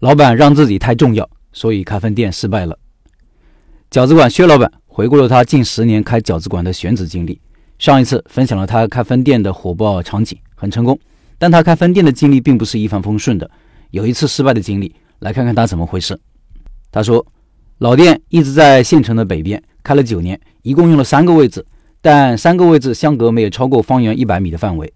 老板让自己太重要，所以开分店失败了。饺子馆薛老板回顾了他近十年开饺子馆的选址经历。上一次分享了他开分店的火爆场景，很成功。但他开分店的经历并不是一帆风顺的，有一次失败的经历。来看看他怎么回事。他说，老店一直在县城的北边，开了九年，一共用了三个位置，但三个位置相隔没有超过方圆一百米的范围。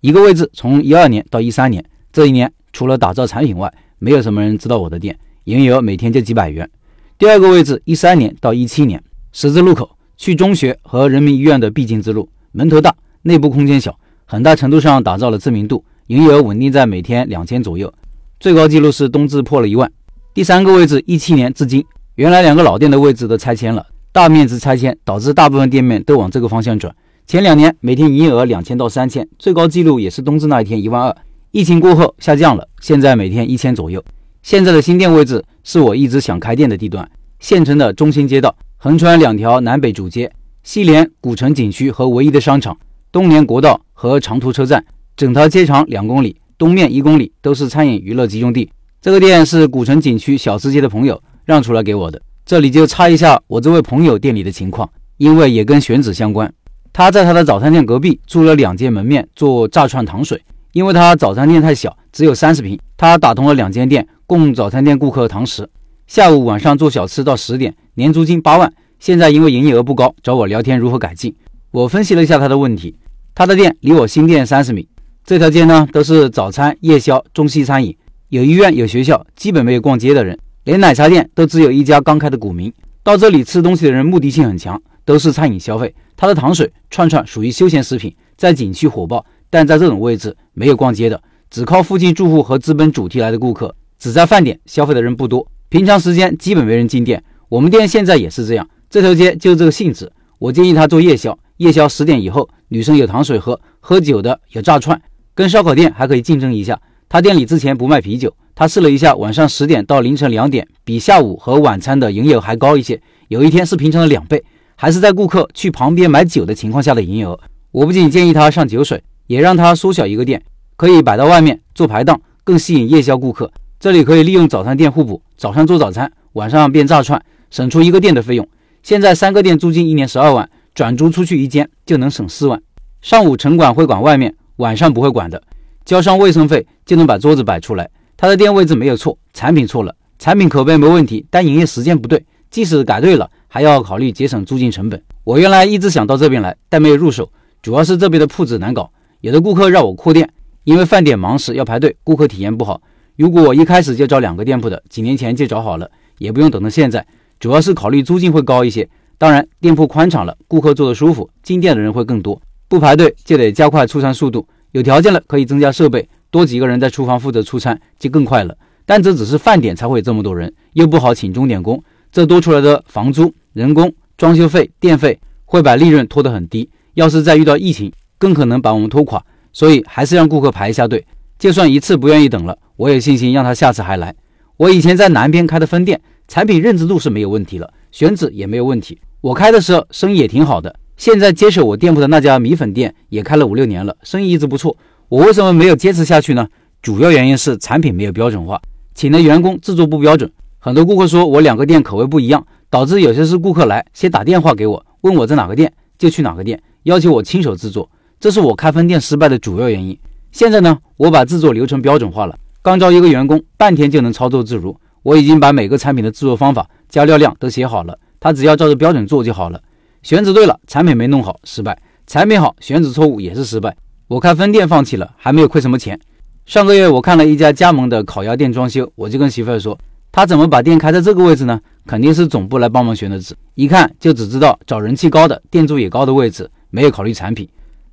一个位置从一二年到一三年，这一年除了打造产品外，没有什么人知道我的店，营业额每天就几百元。第二个位置，一三年到一七年，十字路口，去中学和人民医院的必经之路，门头大，内部空间小，很大程度上打造了知名度，营业额稳定在每天两千左右，最高记录是冬至破了一万。第三个位置，一七年至今，原来两个老店的位置都拆迁了，大面积拆迁导致大部分店面都往这个方向转。前两年每天营业额两千到三千，最高记录也是冬至那一天一万二。疫情过后下降了，现在每天一千左右。现在的新店位置是我一直想开店的地段，县城的中心街道，横穿两条南北主街，西连古城景区和唯一的商场，东连国道和长途车站，整条街长两公里，东面一公里都是餐饮娱乐集中地。这个店是古城景区小吃街的朋友让出来给我的，这里就插一下我这位朋友店里的情况，因为也跟选址相关。他在他的早餐店隔壁租了两间门面做炸串糖水。因为他早餐店太小，只有三十平，他打通了两间店，供早餐店顾客堂食。下午晚上做小吃到十点，年租金八万。现在因为营业额不高，找我聊天如何改进。我分析了一下他的问题，他的店离我新店三十米，这条街呢都是早餐、夜宵、中西餐饮，有医院、有学校，基本没有逛街的人，连奶茶店都只有一家刚开的古茗。到这里吃东西的人目的性很强，都是餐饮消费。他的糖水、串串属于休闲食品，在景区火爆。但在这种位置没有逛街的，只靠附近住户和资本主题来的顾客，只在饭点消费的人不多，平常时间基本没人进店。我们店现在也是这样，这条街就这个性质。我建议他做夜宵，夜宵十点以后，女生有糖水喝，喝酒的有炸串，跟烧烤店还可以竞争一下。他店里之前不卖啤酒，他试了一下，晚上十点到凌晨两点，比下午和晚餐的营业额还高一些，有一天是平常的两倍，还是在顾客去旁边买酒的情况下的营业额。我不仅建议他上酒水。也让他缩小一个店，可以摆到外面做排档，更吸引夜宵顾客。这里可以利用早餐店互补，早上做早餐，晚上变炸串，省出一个店的费用。现在三个店租金一年十二万，转租出去一间就能省四万。上午城管会管外面，晚上不会管的，交上卫生费就能把桌子摆出来。他的店位置没有错，产品错了，产品口碑没问题，但营业时间不对。即使改对了，还要考虑节省租金成本。我原来一直想到这边来，但没有入手，主要是这边的铺子难搞。有的顾客让我扩店，因为饭点忙时要排队，顾客体验不好。如果我一开始就找两个店铺的，几年前就找好了，也不用等到现在。主要是考虑租金会高一些，当然店铺宽敞了，顾客坐得舒服，进店的人会更多。不排队就得加快出餐速度，有条件了可以增加设备，多几个人在厨房负责出餐就更快了。但这只是饭点才会有这么多人，又不好请钟点工，这多出来的房租、人工、装修费、电费会把利润拖得很低。要是再遇到疫情，更可能把我们拖垮，所以还是让顾客排一下队。就算一次不愿意等了，我有信心让他下次还来。我以前在南边开的分店，产品认知度是没有问题了，选址也没有问题。我开的时候生意也挺好的。现在接手我店铺的那家米粉店也开了五六年了，生意一直不错。我为什么没有坚持下去呢？主要原因是产品没有标准化，请的员工制作不标准。很多顾客说我两个店口味不一样，导致有些是顾客来先打电话给我，问我在哪个店就去哪个店，要求我亲手制作。这是我开分店失败的主要原因。现在呢，我把制作流程标准化了，刚招一个员工，半天就能操作自如。我已经把每个产品的制作方法、加料量都写好了，他只要照着标准做就好了。选址对了，产品没弄好失败；产品好，选址错误也是失败。我开分店放弃了，还没有亏什么钱。上个月我看了一家加盟的烤鸭店装修，我就跟媳妇儿说，他怎么把店开在这个位置呢？肯定是总部来帮忙选的址，一看就只知道找人气高的、店租也高的位置，没有考虑产品。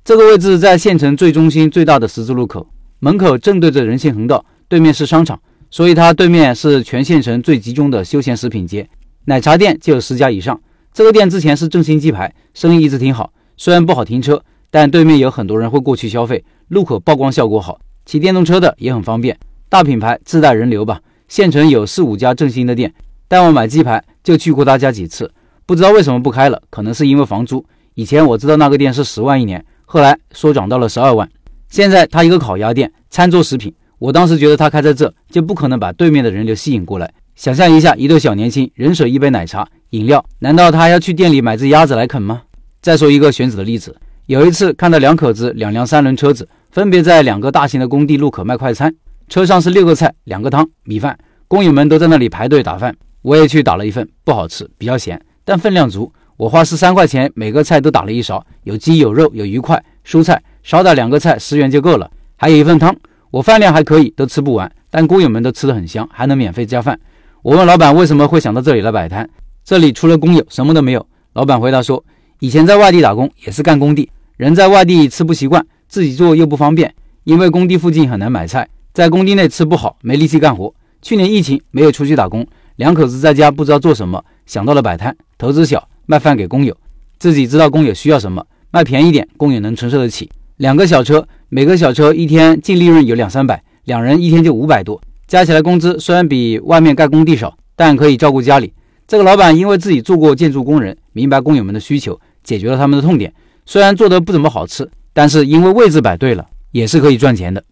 这个位置在县城最中心、最大的十字路口，门口正对着人行横道，对面是商场，所以它对面是全县城最集中的休闲食品街。奶茶店就有十家以上。这个店之前是正新鸡排，生意一直挺好。虽然不好停车，但对面有很多人会过去消费，路口曝光效果好，骑电动车的也很方便。大品牌自带人流吧。县城有四五家正新的店，但我买鸡排就去过他家几次，不知道为什么不开了，可能是因为房租。以前我知道那个店是十万一年。后来说涨到了十二万，现在他一个烤鸭店，餐桌食品，我当时觉得他开在这，就不可能把对面的人流吸引过来。想象一下，一对小年轻，人手一杯奶茶、饮料，难道他还要去店里买只鸭子来啃吗？再说一个选址的例子，有一次看到两口子两辆三轮车子，分别在两个大型的工地路口卖快餐，车上是六个菜、两个汤、米饭，工友们都在那里排队打饭。我也去打了一份，不好吃，比较咸，但分量足。我花十三块钱，每个菜都打了一勺，有鸡有肉有鱼块，蔬菜少打两个菜十元就够了，还有一份汤。我饭量还可以，都吃不完，但工友们都吃得很香，还能免费加饭。我问老板为什么会想到这里来摆摊？这里除了工友什么都没有。老板回答说，以前在外地打工也是干工地，人在外地吃不习惯，自己做又不方便，因为工地附近很难买菜，在工地内吃不好，没力气干活。去年疫情没有出去打工。两口子在家不知道做什么，想到了摆摊，投资小，卖饭给工友，自己知道工友需要什么，卖便宜点，工友能承受得起。两个小车，每个小车一天净利润有两三百，两人一天就五百多，加起来工资虽然比外面盖工地少，但可以照顾家里。这个老板因为自己做过建筑工人，明白工友们的需求，解决了他们的痛点。虽然做的不怎么好吃，但是因为位置摆对了，也是可以赚钱的。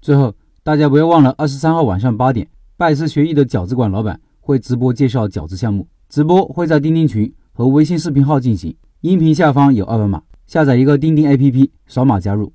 最后，大家不要忘了二十三号晚上八点。拜师学艺的饺子馆老板会直播介绍饺子项目，直播会在钉钉群和微信视频号进行，音频下方有二维码，下载一个钉钉 APP，扫码加入。